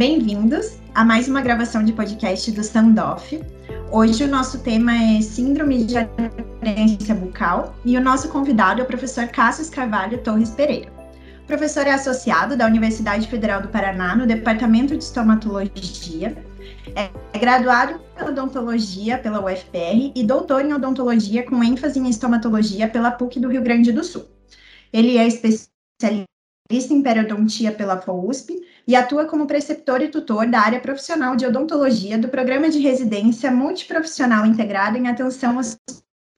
Bem-vindos a mais uma gravação de podcast do Standoff. Hoje o nosso tema é Síndrome de Aderência Bucal e o nosso convidado é o professor Cássio Carvalho Torres Pereira. O professor é associado da Universidade Federal do Paraná no Departamento de Estomatologia, é graduado em odontologia pela UFPR e doutor em odontologia com ênfase em estomatologia pela PUC do Rio Grande do Sul. Ele é especialista em periodontia pela FOUSP e atua como preceptor e tutor da área profissional de odontologia do Programa de Residência Multiprofissional Integrado em Atenção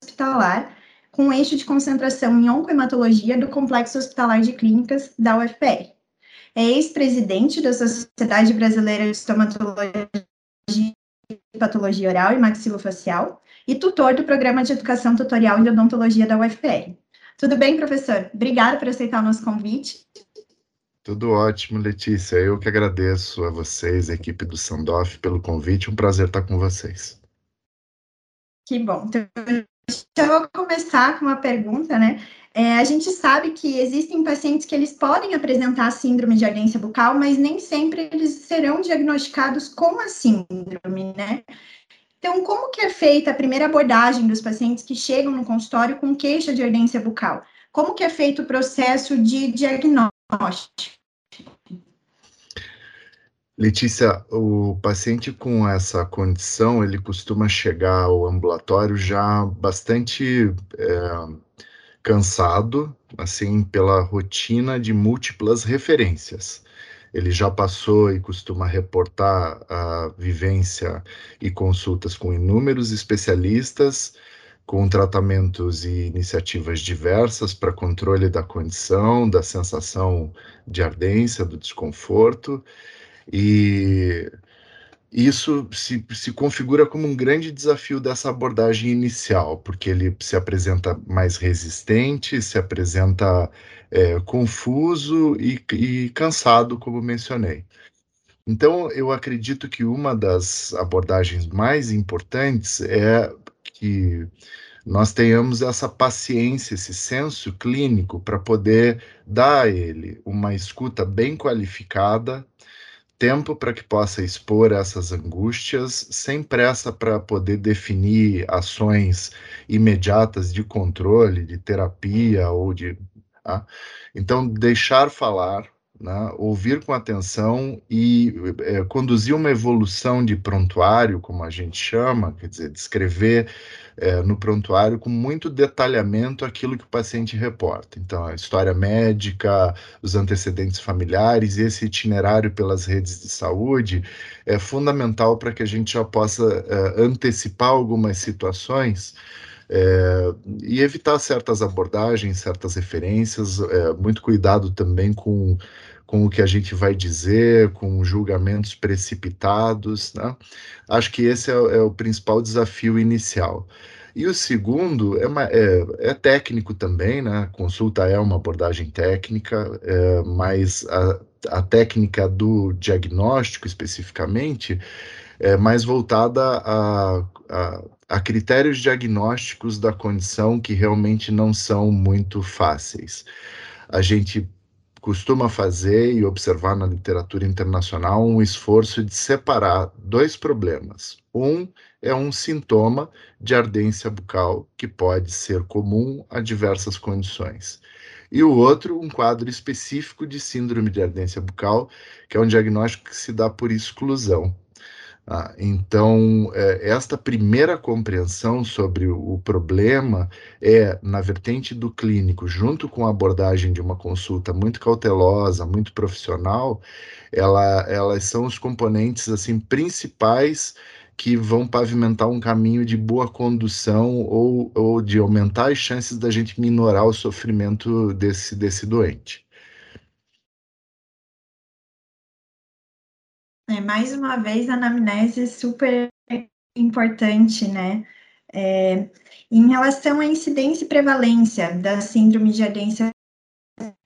Hospitalar, com eixo de concentração em oncohematologia do Complexo Hospitalar de Clínicas da UFPR. É ex-presidente da Sociedade Brasileira de Estomatologia Patologia Oral e Maxilofacial e tutor do Programa de Educação Tutorial de Odontologia da UFPR. Tudo bem, professor? Obrigada por aceitar o nosso convite. Tudo ótimo, Letícia. Eu que agradeço a vocês, a equipe do Sandoff, pelo convite. Um prazer estar com vocês. Que bom. Então, eu vou começar com uma pergunta, né? É, a gente sabe que existem pacientes que eles podem apresentar síndrome de ardência bucal, mas nem sempre eles serão diagnosticados com a síndrome, né? Então, como que é feita a primeira abordagem dos pacientes que chegam no consultório com queixa de ardência bucal? Como que é feito o processo de diagnóstico? Letícia, o paciente com essa condição, ele costuma chegar ao ambulatório já bastante é, cansado, assim, pela rotina de múltiplas referências. Ele já passou e costuma reportar a vivência e consultas com inúmeros especialistas, com tratamentos e iniciativas diversas para controle da condição, da sensação de ardência, do desconforto, e isso se, se configura como um grande desafio dessa abordagem inicial, porque ele se apresenta mais resistente, se apresenta é, confuso e, e cansado, como mencionei. Então, eu acredito que uma das abordagens mais importantes é que nós tenhamos essa paciência, esse senso clínico para poder dar a ele uma escuta bem qualificada, tempo para que possa expor essas angústias, sem pressa para poder definir ações imediatas de controle, de terapia ou de. Tá? Então, deixar falar, né, ouvir com atenção e é, conduzir uma evolução de prontuário, como a gente chama, quer dizer, descrever é, no prontuário com muito detalhamento aquilo que o paciente reporta. Então, a história médica, os antecedentes familiares esse itinerário pelas redes de saúde é fundamental para que a gente já possa é, antecipar algumas situações. É, e evitar certas abordagens, certas referências, é, muito cuidado também com, com o que a gente vai dizer, com julgamentos precipitados. Né? Acho que esse é, é o principal desafio inicial. E o segundo é, uma, é, é, técnico também, né? Consulta é uma abordagem técnica, é, mas a, a, técnica do diagnóstico especificamente é mais voltada a, a, a critérios diagnósticos da condição que realmente não são muito fáceis. A gente costuma fazer e observar na literatura internacional um esforço de separar dois problemas. Um é um sintoma de ardência bucal que pode ser comum a diversas condições. E o outro, um quadro específico de síndrome de ardência bucal, que é um diagnóstico que se dá por exclusão. Ah, então, é, esta primeira compreensão sobre o, problema é na vertente do clínico, junto com a abordagem de uma consulta muito cautelosa, muito profissional, ela, elas são os componentes assim principais que vão pavimentar um caminho de boa condução ou, ou de aumentar as chances da gente minorar o sofrimento desse, desse doente. É, mais uma vez, a anamnese é super importante, né? É, em relação à incidência e prevalência da síndrome de ardência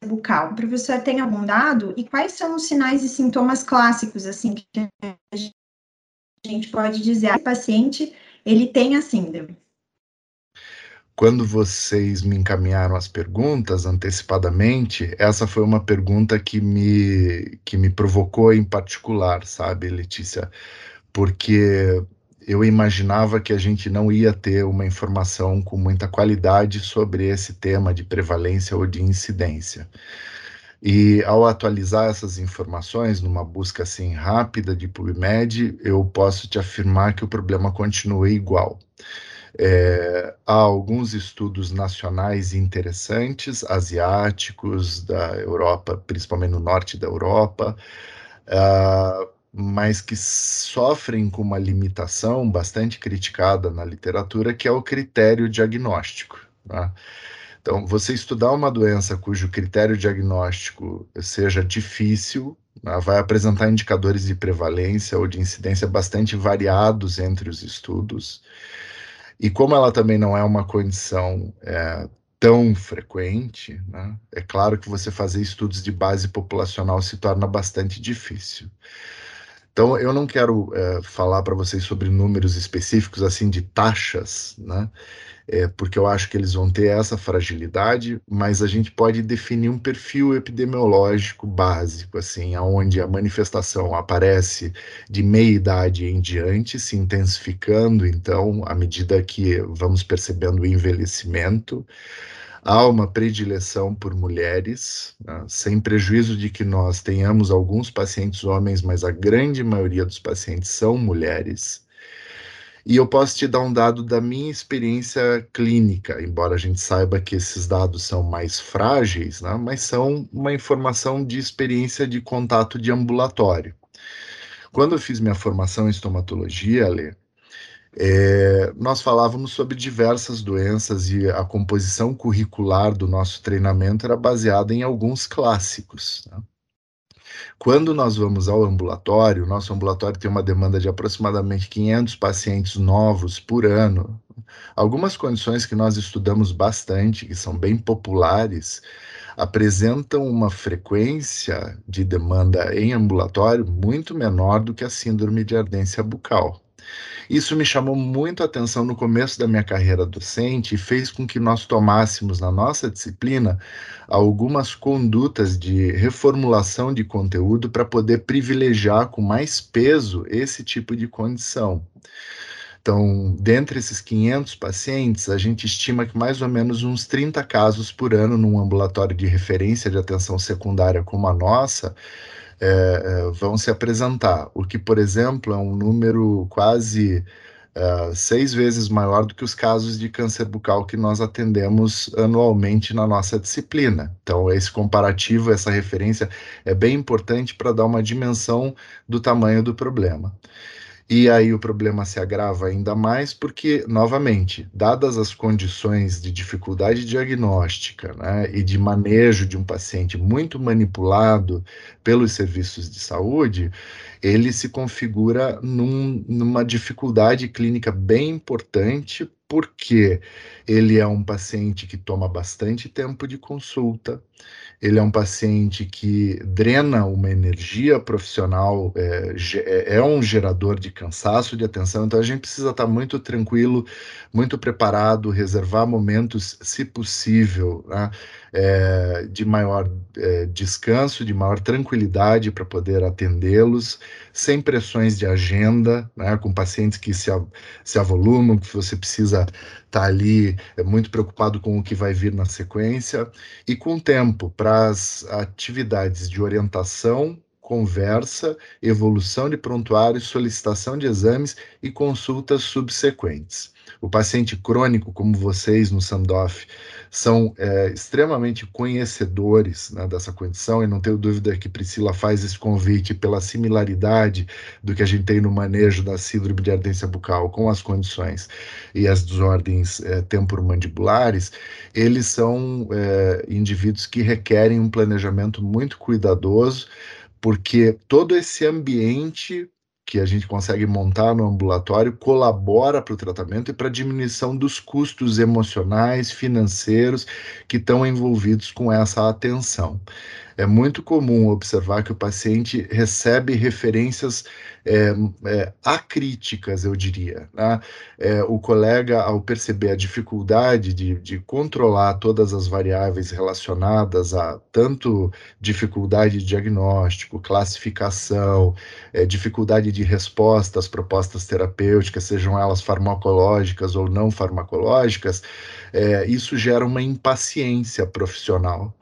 bucal, o professor tem algum dado? E quais são os sinais e sintomas clássicos, assim, que a gente pode dizer, que o paciente, ele tem a síndrome? Quando vocês me encaminharam as perguntas antecipadamente, essa foi uma pergunta que me, que me provocou em particular, sabe, Letícia? Porque eu imaginava que a gente não ia ter uma informação com muita qualidade sobre esse tema de prevalência ou de incidência. E ao atualizar essas informações numa busca assim rápida de PubMed, eu posso te afirmar que o problema continua igual. É, há alguns estudos nacionais interessantes, asiáticos, da Europa, principalmente no norte da Europa, uh, mas que sofrem com uma limitação bastante criticada na literatura, que é o critério diagnóstico. Né? Então, você estudar uma doença cujo critério diagnóstico seja difícil, né, vai apresentar indicadores de prevalência ou de incidência bastante variados entre os estudos. E como ela também não é uma condição é, tão frequente, né, é claro que você fazer estudos de base populacional se torna bastante difícil. Então, eu não quero é, falar para vocês sobre números específicos, assim, de taxas, né? é, porque eu acho que eles vão ter essa fragilidade, mas a gente pode definir um perfil epidemiológico básico, assim, aonde a manifestação aparece de meia idade em diante, se intensificando, então, à medida que vamos percebendo o envelhecimento, há uma predileção por mulheres, né, sem prejuízo de que nós tenhamos alguns pacientes homens, mas a grande maioria dos pacientes são mulheres. E eu posso te dar um dado da minha experiência clínica, embora a gente saiba que esses dados são mais frágeis, né, mas são uma informação de experiência de contato de ambulatório. Quando eu fiz minha formação em estomatologia, Lê, é, nós falávamos sobre diversas doenças e a composição curricular do nosso treinamento era baseada em alguns clássicos. Né? Quando nós vamos ao ambulatório, nosso ambulatório tem uma demanda de aproximadamente 500 pacientes novos por ano. Algumas condições que nós estudamos bastante, que são bem populares, apresentam uma frequência de demanda em ambulatório muito menor do que a síndrome de ardência bucal. Isso me chamou muito a atenção no começo da minha carreira docente e fez com que nós tomássemos na nossa disciplina algumas condutas de reformulação de conteúdo para poder privilegiar com mais peso esse tipo de condição. Então, dentre esses 500 pacientes, a gente estima que mais ou menos uns 30 casos por ano num ambulatório de referência de atenção secundária como a nossa é, é, vão se apresentar, o que, por exemplo, é um número quase é, seis vezes maior do que os casos de câncer bucal que nós atendemos anualmente na nossa disciplina. Então, esse comparativo, essa referência é bem importante para dar uma dimensão do tamanho do problema. E aí o problema se agrava ainda mais porque, novamente, dadas as condições de dificuldade diagnóstica né, e de manejo de um paciente muito manipulado pelos serviços de saúde, ele se configura num, numa dificuldade clínica bem importante, porque ele é um paciente que toma bastante tempo de consulta, ele é um paciente que drena uma energia profissional, é, é, é, um gerador de cansaço, de atenção, então a gente precisa estar muito tranquilo, muito preparado, reservar momentos, se possível, né, é, de maior é, descanso, de maior tranquilidade para poder atendê-los, sem pressões de agenda, né, com pacientes que se, se avolumam, que você precisa estar tá ali é, muito preocupado com o que vai vir na sequência, e com tempo para as atividades de orientação conversa, evolução de prontuário, solicitação de exames e consultas subsequentes. O paciente crônico, como vocês no Sandoff, são é, extremamente conhecedores né, dessa condição, e não tenho dúvida que Priscila faz esse convite pela similaridade do que a gente tem no manejo da síndrome de ardência bucal com as condições e as desordens é, temporomandibulares, eles são é, indivíduos que requerem um planejamento muito cuidadoso, porque todo esse ambiente que a gente consegue montar no ambulatório colabora para o tratamento e para a diminuição dos custos emocionais, financeiros que estão envolvidos com essa atenção. É muito comum observar que o paciente recebe referências é, é, acríticas, eu diria. Né? É, o colega, ao perceber a dificuldade de, de controlar todas as variáveis relacionadas a tanto dificuldade de diagnóstico, classificação, é, dificuldade de resposta às propostas terapêuticas, sejam elas farmacológicas ou não farmacológicas, é, isso gera uma impaciência profissional.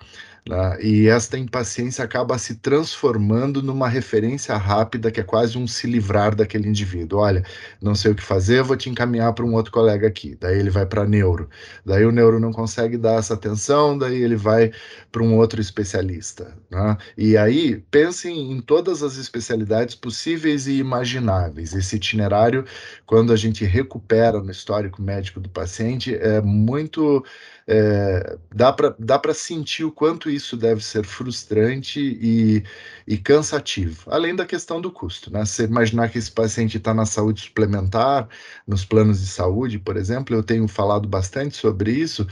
Né? E esta impaciência acaba se transformando numa referência rápida, que é quase um se livrar daquele indivíduo. Olha, não sei o que fazer, vou te encaminhar para um outro colega aqui. Daí ele vai para neuro. Daí o neuro não consegue dar essa atenção, daí ele vai para um outro especialista. Né? E aí, pensem em todas as especialidades possíveis e imagináveis. Esse itinerário, quando a gente recupera no histórico médico do paciente, é muito é, dá para sentir o quanto isso deve ser frustrante e, e cansativo, além da questão do custo. Né? Você imaginar que esse paciente está na saúde suplementar, nos planos de saúde, por exemplo, eu tenho falado bastante sobre isso,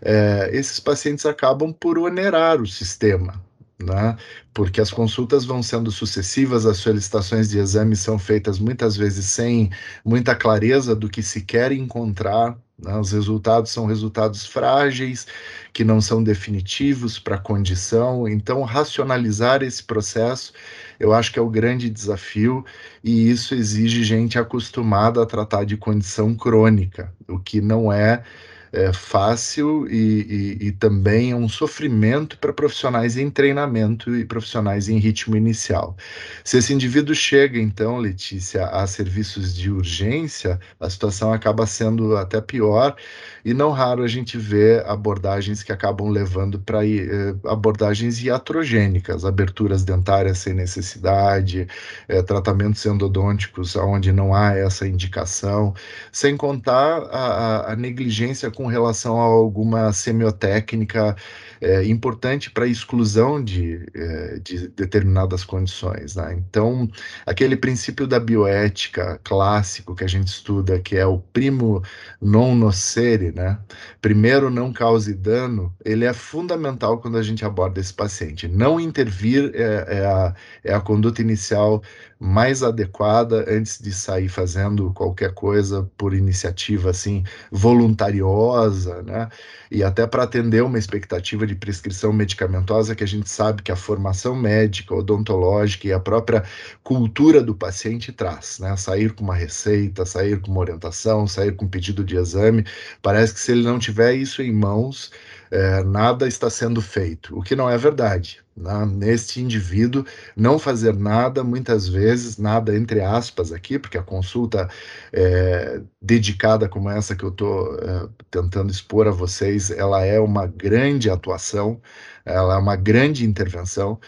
é, esses pacientes acabam por onerar o sistema. Né? Porque as consultas vão sendo sucessivas, as solicitações de exames são feitas muitas vezes sem muita clareza do que se quer encontrar né? Os resultados são resultados frágeis, que não são definitivos para a condição. Então, racionalizar esse processo, eu acho que é o grande desafio, e isso exige gente acostumada a tratar de condição crônica, o que não é é, fácil e, e, e, também um sofrimento para profissionais em treinamento e profissionais em ritmo inicial. Se esse indivíduo chega, então, Letícia, a serviços de urgência, a situação acaba sendo até pior e não raro a gente vê abordagens que acabam levando para eh, abordagens iatrogênicas, aberturas dentárias sem necessidade, eh, tratamentos endodônticos onde não há essa indicação, sem contar a, a negligência com relação a alguma semiotécnica é, importante para exclusão de, é, de determinadas condições. Né? Então, aquele princípio da bioética clássico que a gente estuda, que é o primo non nocere, né? primeiro não cause dano, ele é fundamental quando a gente aborda esse paciente. Não intervir é, é a, é a conduta inicial mais adequada antes de sair fazendo qualquer coisa por iniciativa assim voluntariosa, né? E até para atender uma expectativa de prescrição medicamentosa que a gente sabe que a formação médica, odontológica e a própria cultura do paciente traz, né? Sair com uma receita, sair com uma orientação, sair com um pedido de exame, parece que se ele não tiver isso em mãos, é, nada está sendo feito, o que não é verdade. Né? Neste indivíduo, não fazer nada, muitas vezes, nada entre aspas aqui, porque a consulta é, dedicada como essa que eu estou é, tentando expor a vocês, ela é uma grande atuação, ela é uma grande intervenção,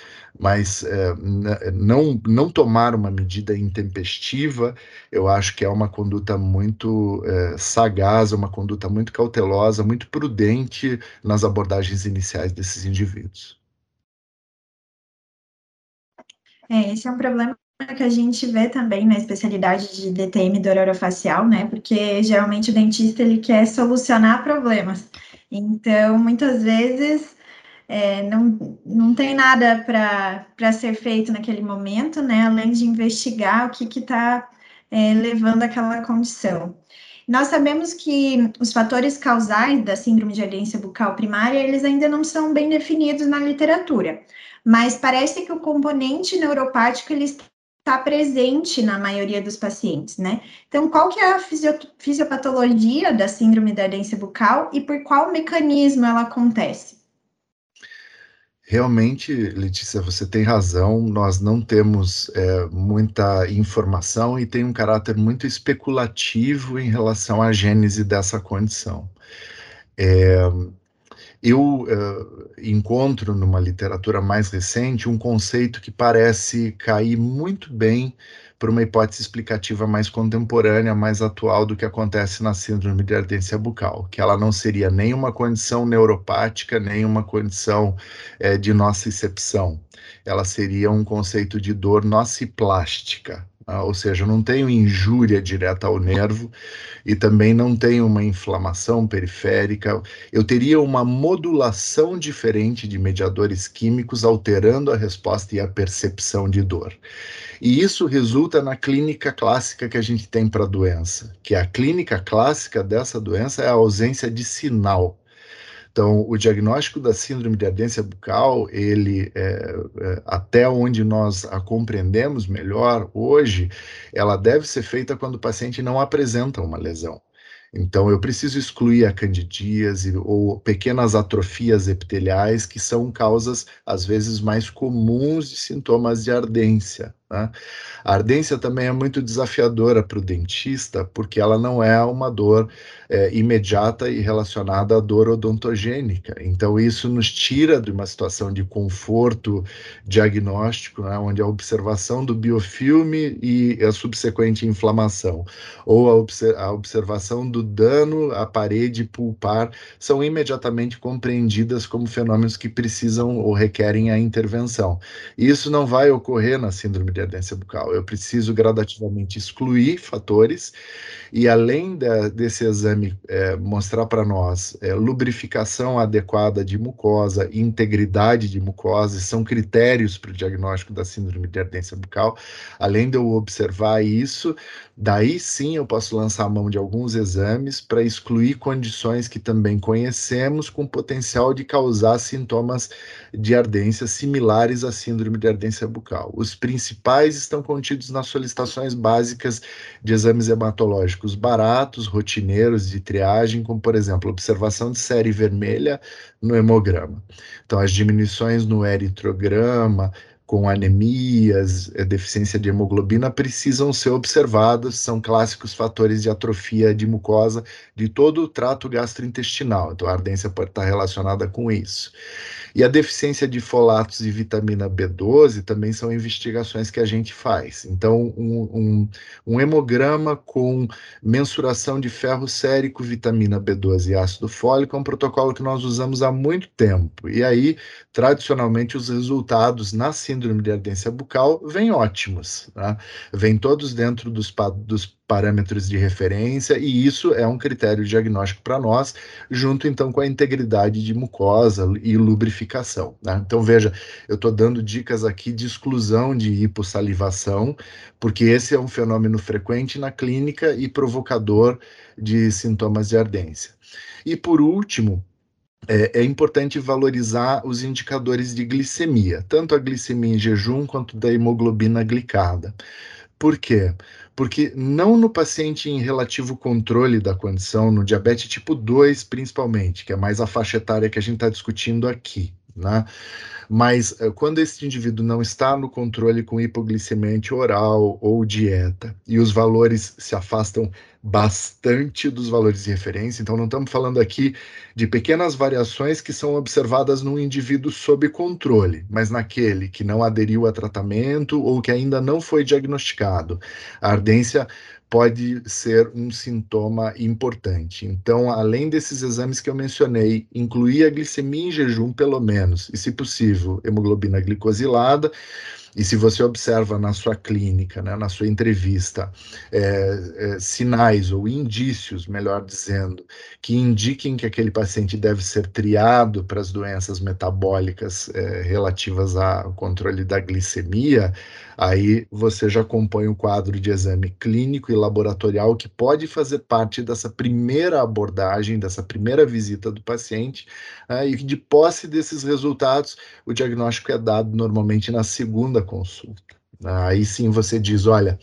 mas é, não, não tomar uma medida intempestiva, eu acho que é uma conduta muito é, sagaz, uma conduta muito cautelosa, muito prudente nas abordagens iniciais desses indivíduos. É, esse é um problema que a gente vê também na especialidade de DTM do orofacial, né? Porque geralmente o dentista ele quer solucionar problemas. Então, muitas vezes é, não, não tem nada para ser feito naquele momento, né? Além de investigar o que está é, levando àquela condição. Nós sabemos que os fatores causais da síndrome de aderência bucal primária, eles ainda não são bem definidos na literatura, mas parece que o componente neuropático ele está presente na maioria dos pacientes, né? Então, qual que é a fisiopatologia da síndrome da aderência bucal e por qual mecanismo ela acontece? Realmente, Letícia, você tem razão. Nós não temos é, muita informação e tem um caráter muito especulativo em relação à gênese dessa condição. É, eu uh, encontro numa literatura mais recente um conceito que parece cair muito bem para uma hipótese explicativa mais contemporânea, mais atual do que acontece na síndrome de ardência bucal, que ela não seria nem uma condição neuropática, nem uma condição é, de nocicepção. Ela seria um conceito de dor nociplástica. Ah, ou seja, não tenho injúria direta ao nervo e também não tenho uma inflamação periférica. Eu teria uma modulação diferente de mediadores químicos, alterando a resposta e a percepção de dor. E isso resulta na clínica clássica que a gente tem para a doença, que a clínica clássica dessa doença é a ausência de sinal. Então, o diagnóstico da síndrome de ardência bucal, ele, é, é, até onde nós a compreendemos melhor hoje, ela deve ser feita quando o paciente não apresenta uma lesão. Então, eu preciso excluir a candidíase ou pequenas atrofias epiteliais, que são causas, às vezes, mais comuns de sintomas de ardência. Né? A ardência também é muito desafiadora para o dentista, porque ela não é uma dor é, imediata e relacionada à dor odontogênica. Então, isso nos tira de uma situação de conforto diagnóstico, né, onde a observação do biofilme e a subsequente inflamação, ou a, obser a observação do dano à parede pulpar, são imediatamente compreendidas como fenômenos que precisam ou requerem a intervenção. Isso não vai ocorrer na síndrome de ardência bucal. Eu preciso gradativamente excluir fatores e, além de, desse exame é, mostrar para nós é, lubrificação adequada de mucosa, integridade de mucosa, são critérios para o diagnóstico da síndrome de ardência bucal. Além de eu observar isso, daí sim eu posso lançar a mão de alguns exames para excluir condições que também conhecemos com potencial de causar sintomas de ardência similares à síndrome de ardência bucal. Os principais principais estão contidos nas solicitações básicas de exames hematológicos baratos, rotineiros de triagem, como, por exemplo, observação de série vermelha no hemograma. Então, as diminuições no eritrograma, com anemias, eh, deficiência de hemoglobina, precisam ser observadas, são clássicos fatores de atrofia de mucosa de todo o trato gastrointestinal. Então, a ardência pode estar relacionada com isso. E a deficiência de folatos e vitamina B12 também são investigações que a gente faz. Então, um, um, um hemograma com mensuração de ferro sérico, vitamina B12 e ácido fólico é um protocolo que nós usamos há muito tempo. E aí, tradicionalmente, os resultados na síndrome de ardência bucal vêm ótimos. Tá? Vêm todos dentro dos, dos parâmetros de referência, e isso é um critério diagnóstico para nós, junto então com a integridade de mucosa e lubrificação. Né? Então, veja, eu estou dando dicas aqui de exclusão de hipossalivação, porque esse é um fenômeno frequente na clínica e provocador de sintomas de ardência. E por último, é, é, importante valorizar os indicadores de glicemia, tanto a glicemia em jejum quanto da hemoglobina glicada. Por quê? Porque não no paciente em relativo controle da condição, no diabetes tipo 2 principalmente, que é mais a faixa etária que a gente está discutindo aqui, né? Mas eh, quando esse indivíduo não está no controle com hipoglicemia oral ou dieta e os valores se afastam bastante dos valores de referência, então não estamos falando aqui de pequenas variações que são observadas num indivíduo sob controle, mas naquele que não aderiu a tratamento ou que ainda não foi diagnosticado. A ardência pode ser um sintoma importante. Então, além desses exames que eu mencionei, incluir a glicemia em jejum, pelo menos, e, se possível, hemoglobina glicosilada, e se você observa na sua clínica, né, na sua entrevista, é, é, sinais ou indícios, melhor dizendo, que indiquem que aquele paciente deve ser triado para as doenças metabólicas é, relativas ao controle da glicemia, aí você já compõe o quadro de exame clínico e laboratorial que pode fazer parte dessa primeira abordagem, dessa primeira visita do paciente, né, e de posse desses resultados, o diagnóstico é dado normalmente na segunda consulta. Aí sim você diz: olha,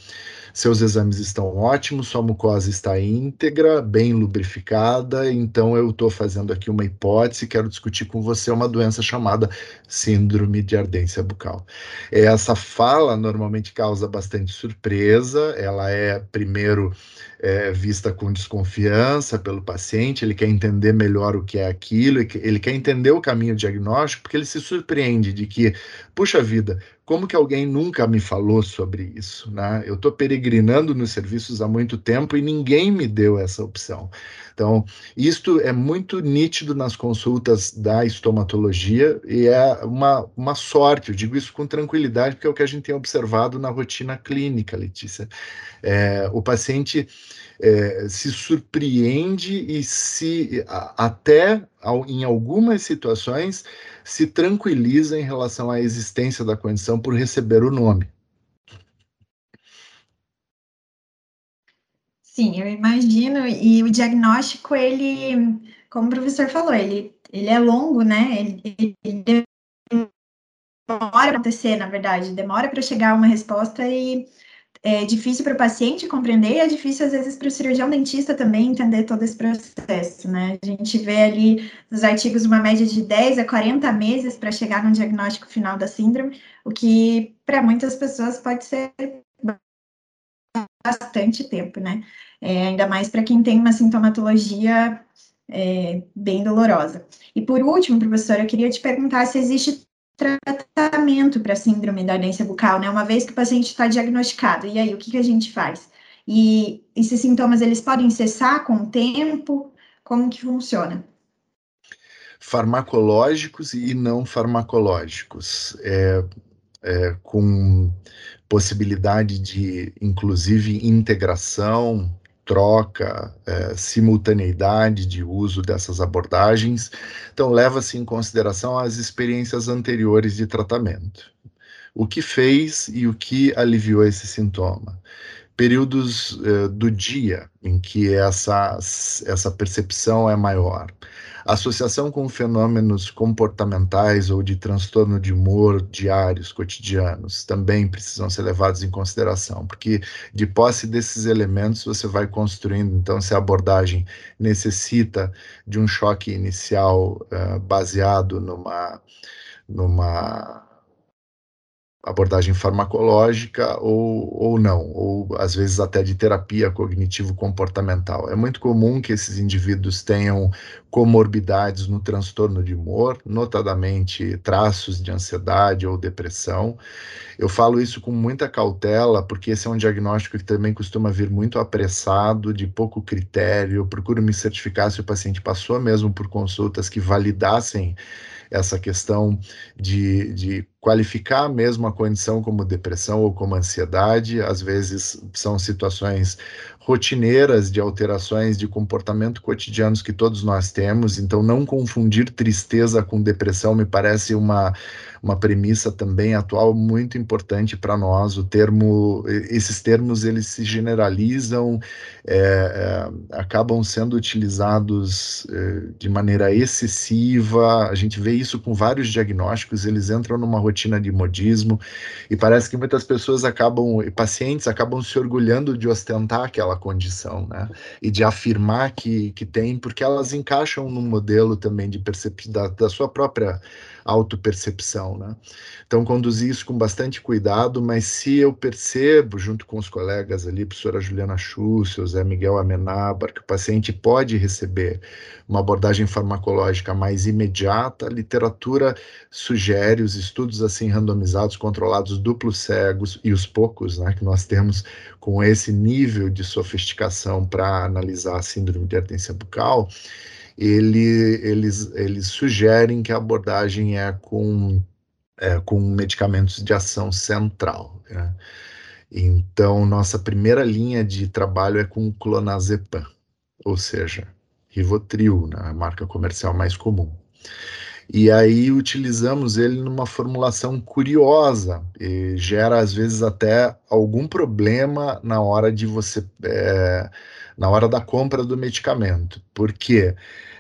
seus exames estão ótimos, sua mucosa está íntegra, bem lubrificada, então eu estou fazendo aqui uma hipótese, quero discutir com você uma doença chamada síndrome de ardência bucal. Essa fala normalmente causa bastante surpresa, ela é, primeiro, é, vista com desconfiança pelo paciente, ele quer entender melhor o que é aquilo, ele quer entender o caminho diagnóstico, porque ele se surpreende de que, puxa vida, como que alguém nunca me falou sobre isso, né? Eu estou peregrinando nos serviços há muito tempo e ninguém me deu essa opção. Então, isto é muito nítido nas consultas da estomatologia e é uma, uma sorte, eu digo isso com tranquilidade, porque é o que a gente tem observado na rotina clínica, Letícia. É, o paciente é, se surpreende e se até em algumas situações se tranquiliza em relação à existência da condição por receber o nome. Sim, eu imagino, e o diagnóstico, ele, como o professor falou, ele, ele é longo, né? Ele, ele demora para acontecer, na verdade, demora para chegar uma resposta e é difícil para o paciente compreender e é difícil, às vezes, para o cirurgião dentista também entender todo esse processo, né? A gente vê ali nos artigos uma média de 10 a 40 meses para chegar no diagnóstico final da síndrome, o que para muitas pessoas pode ser bastante tempo, né? É, ainda mais para quem tem uma sintomatologia é, bem dolorosa. E por último, professora, eu queria te perguntar se existe tratamento para síndrome da ardência bucal, né? Uma vez que o paciente está diagnosticado, e aí o que, que a gente faz? E esses sintomas eles podem cessar com o tempo? Como que funciona? Farmacológicos e não farmacológicos, é, é, com possibilidade de, inclusive, integração troca, é, simultaneidade de uso dessas abordagens. Então, leva-se em consideração as experiências anteriores de tratamento. O que fez e o que aliviou esse sintoma períodos uh, do dia em que essa, essa percepção é maior. Associação com fenômenos comportamentais ou de transtorno de humor diários, cotidianos, também precisam ser levados em consideração, porque de posse desses elementos você vai construindo, então, se a abordagem necessita de um choque inicial uh, baseado numa, numa abordagem farmacológica ou, ou não, ou às vezes até de terapia cognitivo-comportamental. É muito comum que esses indivíduos tenham comorbidades no transtorno de humor, notadamente traços de ansiedade ou depressão. Eu falo isso com muita cautela, porque esse é um diagnóstico que também costuma vir muito apressado, de pouco critério. Eu procuro me certificar se o paciente passou mesmo por consultas que validassem essa questão de, de qualificar mesmo a condição como depressão ou como ansiedade. Às vezes são situações rotineiras de alterações de comportamento cotidianos que todos nós temos, então não confundir tristeza com depressão me parece uma, uma premissa também atual muito importante para nós. O termo, esses termos eles se generalizam, é, é, acabam sendo utilizados é, de maneira excessiva. A gente vê isso com vários diagnósticos, eles entram numa rotina de modismo e parece que muitas pessoas acabam, pacientes acabam se orgulhando de ostentar aquela condição, né? E de afirmar que, que tem, porque elas encaixam num modelo também de percepção da, da sua própria autopercepção, né? Então, conduzir isso com bastante cuidado, mas se eu percebo, junto com os colegas ali, professora Juliana Schussel, Zé Miguel Amenábar, que o paciente pode receber uma abordagem farmacológica mais imediata, a literatura sugere os estudos assim randomizados, controlados, duplos cegos e os poucos, né, que nós temos com esse nível de sofisticação para analisar a síndrome de ardência bucal, ele, eles, eles sugerem que a abordagem é com, é, com medicamentos de ação central. Né? Então, nossa primeira linha de trabalho é com clonazepam, ou seja, Rivotril, né, a marca comercial mais comum. E aí utilizamos ele numa formulação curiosa, e gera às vezes até algum problema na hora de você, é, na hora da compra do medicamento. Por quê?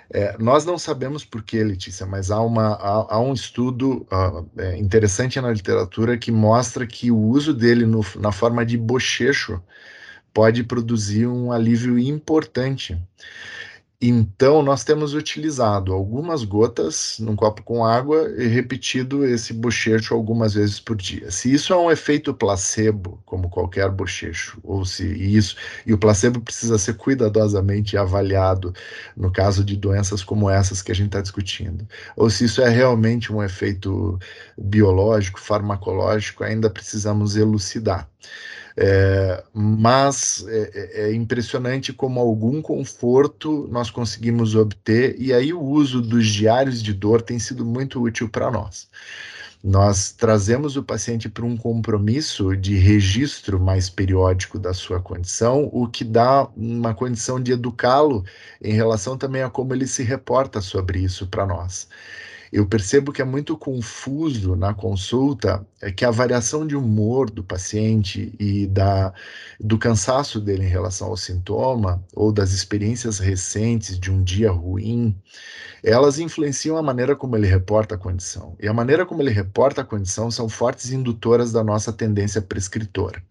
É, nós não sabemos por que, Letícia, mas há, uma, há, há um estudo uh, interessante na literatura que mostra que o uso dele no, na forma de bochecho pode produzir um alívio importante. Então, nós temos utilizado algumas gotas num copo com água e repetido esse bochecho algumas vezes por dia. Se isso é um efeito placebo, como qualquer bochecho, ou se isso, e o placebo precisa ser cuidadosamente avaliado no caso de doenças como essas que a gente está discutindo, ou se isso é realmente um efeito biológico, farmacológico, ainda precisamos elucidar. É, mas é, é, é, impressionante como algum conforto nós conseguimos obter, e aí o uso dos diários de dor tem sido muito útil para nós. Nós trazemos o paciente para um compromisso de registro mais periódico da sua condição, o que dá uma condição de educá-lo em relação também a como ele se reporta sobre isso para nós eu percebo que é muito confuso na consulta é que a variação de humor do paciente e da, do cansaço dele em relação ao sintoma ou das experiências recentes de um dia ruim, elas influenciam a maneira como ele reporta a condição. E a maneira como ele reporta a condição são fortes indutoras da nossa tendência prescritora.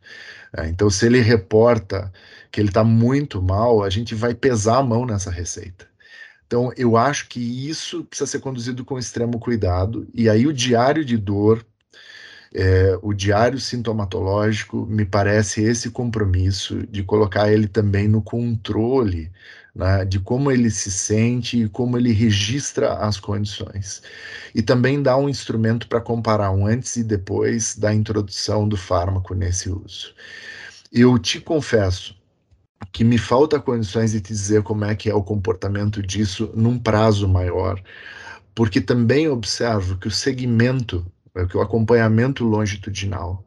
É, então, se ele reporta que ele está muito mal, a gente vai pesar a mão nessa receita. Então, eu acho que isso precisa ser conduzido com extremo cuidado. E aí, o diário de dor, é, o diário sintomatológico, me parece esse compromisso de colocar ele também no controle né, de como ele se sente e como ele registra as condições. E também dá um instrumento para comparar um antes e depois da introdução do fármaco nesse uso. Eu te confesso, que me falta condições de te dizer como é que é o comportamento disso num prazo maior, porque também observo que o segmento, é, que o acompanhamento longitudinal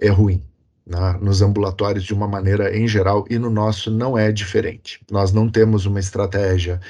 é ruim. Né, nos ambulatórios de uma maneira em geral e no nosso não é diferente. Nós não temos uma estratégia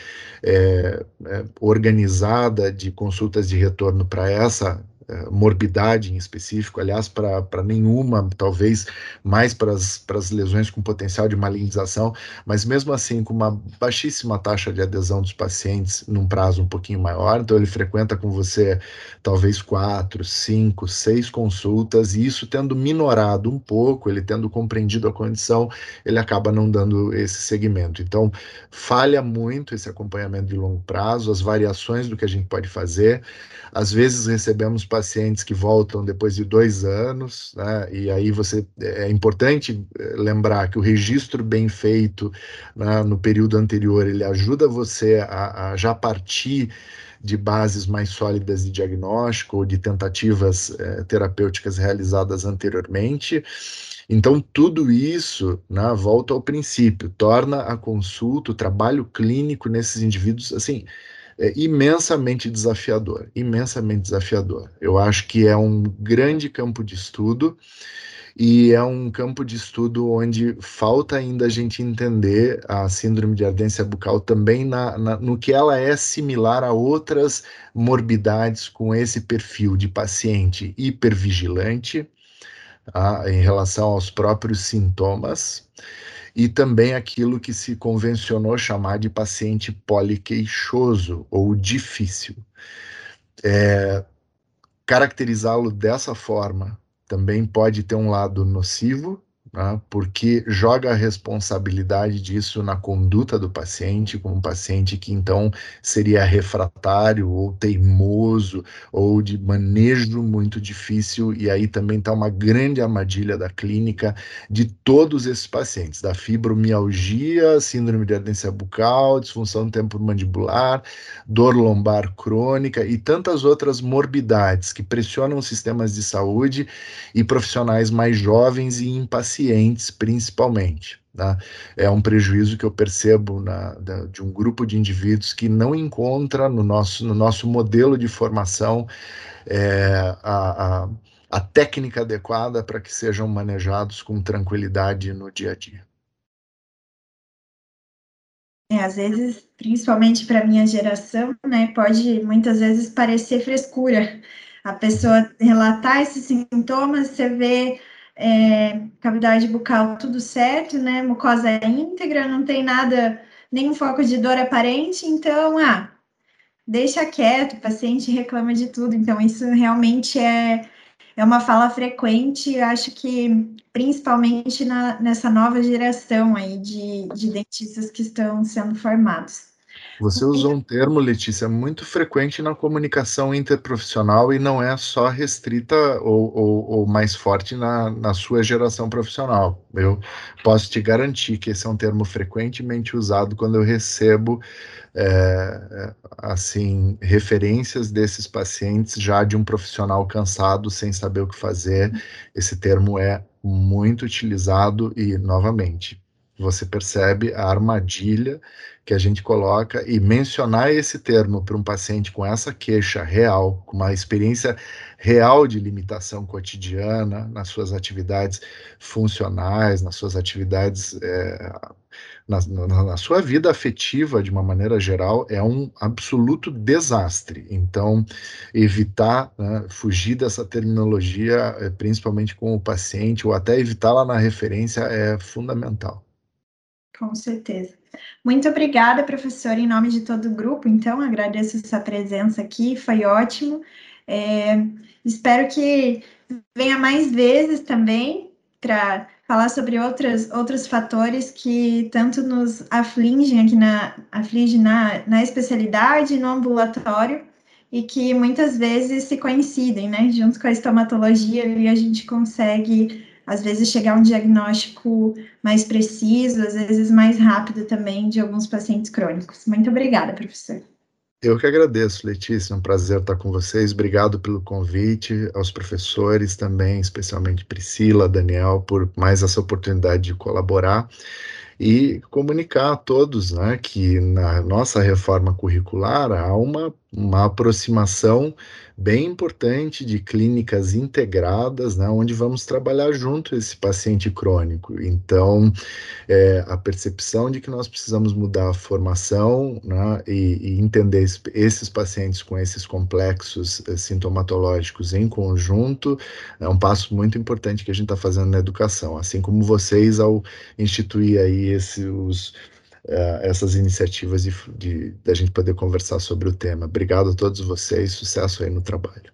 é, é, organizada de consultas de retorno para essa morbidade em específico, aliás, para nenhuma, talvez mais para as lesões com potencial de malignização, mas mesmo assim com uma baixíssima taxa de adesão dos pacientes num prazo um pouquinho maior, então ele frequenta com você talvez quatro, cinco, seis consultas, e isso tendo minorado um pouco, ele tendo compreendido a condição, ele acaba não dando esse segmento. Então, falha muito esse acompanhamento de longo prazo, as variações do que a gente pode fazer, às vezes recebemos pacientes que voltam depois de dois anos, né? e aí você é importante eh, lembrar que o registro bem feito né, no período anterior ele ajuda você a, a já partir de bases mais sólidas de diagnóstico ou de tentativas eh, terapêuticas realizadas anteriormente. Então, tudo isso, né, volta ao princípio, torna a consulta, o trabalho clínico nesses indivíduos, assim, é imensamente desafiador, imensamente desafiador. Eu acho que é um grande campo de estudo e é um campo de estudo onde falta ainda a gente entender a síndrome de ardência bucal também na, na, no que ela é similar a outras morbidades com esse perfil de paciente hipervigilante tá, em relação aos próprios sintomas e também aquilo que se convencionou chamar de paciente poliqueixoso ou difícil. É, Caracterizá-lo dessa forma também pode ter um lado nocivo, né, porque joga a responsabilidade disso na conduta do paciente, como um paciente que então seria refratário ou teimoso ou de manejo muito difícil, e aí também está uma grande armadilha da clínica de todos esses pacientes, da fibromialgia, síndrome de ardência bucal, disfunção temporomandibular, dor lombar crônica e tantas outras morbidades que pressionam sistemas de saúde e profissionais mais jovens e impacientes pacientes, principalmente. Tá? É um prejuízo que eu percebo na, da, de um grupo de indivíduos que não encontra no nosso, no nosso modelo de formação é, a, a, a técnica adequada para que sejam manejados com tranquilidade no dia a dia. É, às vezes, principalmente para minha geração, né, pode muitas vezes parecer frescura. A pessoa relatar esses sintomas, você vê é, cavidade bucal tudo certo, né? Mucosa íntegra, não tem nada, nenhum foco de dor aparente, então, ah, deixa quieto, o paciente reclama de tudo, então isso realmente é, é uma fala frequente, acho que principalmente na, nessa nova geração aí de, de dentistas que estão sendo formados. Você usou um termo, Letícia, muito frequente na comunicação interprofissional e não é só restrita ou, ou, ou, mais forte na, na sua geração profissional. Eu posso te garantir que esse é um termo frequentemente usado quando eu recebo é, assim referências desses pacientes já de um profissional cansado sem saber o que fazer. Esse termo é muito utilizado e novamente você percebe a armadilha que a gente coloca e mencionar esse termo para um paciente com essa queixa real, com uma experiência real de limitação cotidiana nas suas atividades funcionais, nas suas atividades, é, na, na, na, sua vida afetiva de uma maneira geral, é um absoluto desastre. Então, evitar, né, fugir dessa terminologia, é, principalmente com o paciente, ou até evitá-la na referência, é fundamental. Com certeza. Muito obrigada, professora, em nome de todo o grupo. Então, agradeço essa presença aqui, foi ótimo. É, espero que venha mais vezes também para falar sobre outras, outros fatores que tanto nos afligem aqui na, aflige na, na especialidade, no ambulatório, e que muitas vezes se coincidem, né? Junto com a estomatologia, ali a gente consegue às vezes chegar a um diagnóstico mais preciso, às vezes mais rápido também de alguns pacientes crônicos. Muito obrigada, professor. Eu que agradeço, Letícia, é um prazer estar com vocês. Obrigado pelo convite, aos professores também, especialmente Priscila, Daniel, por mais essa oportunidade de colaborar e comunicar a todos né, que na nossa reforma curricular há uma, uma aproximação bem importante de clínicas integradas, né, onde vamos trabalhar junto esse paciente crônico. Então, é, a percepção de que nós precisamos mudar a formação né, e, e, entender esses pacientes com esses complexos eh, sintomatológicos em conjunto é um passo muito importante que a gente está fazendo na educação. Assim como vocês, ao instituir aí esse, os uh, essas iniciativas de, de, de a gente poder conversar sobre o tema. Obrigado a todos vocês, sucesso aí no trabalho.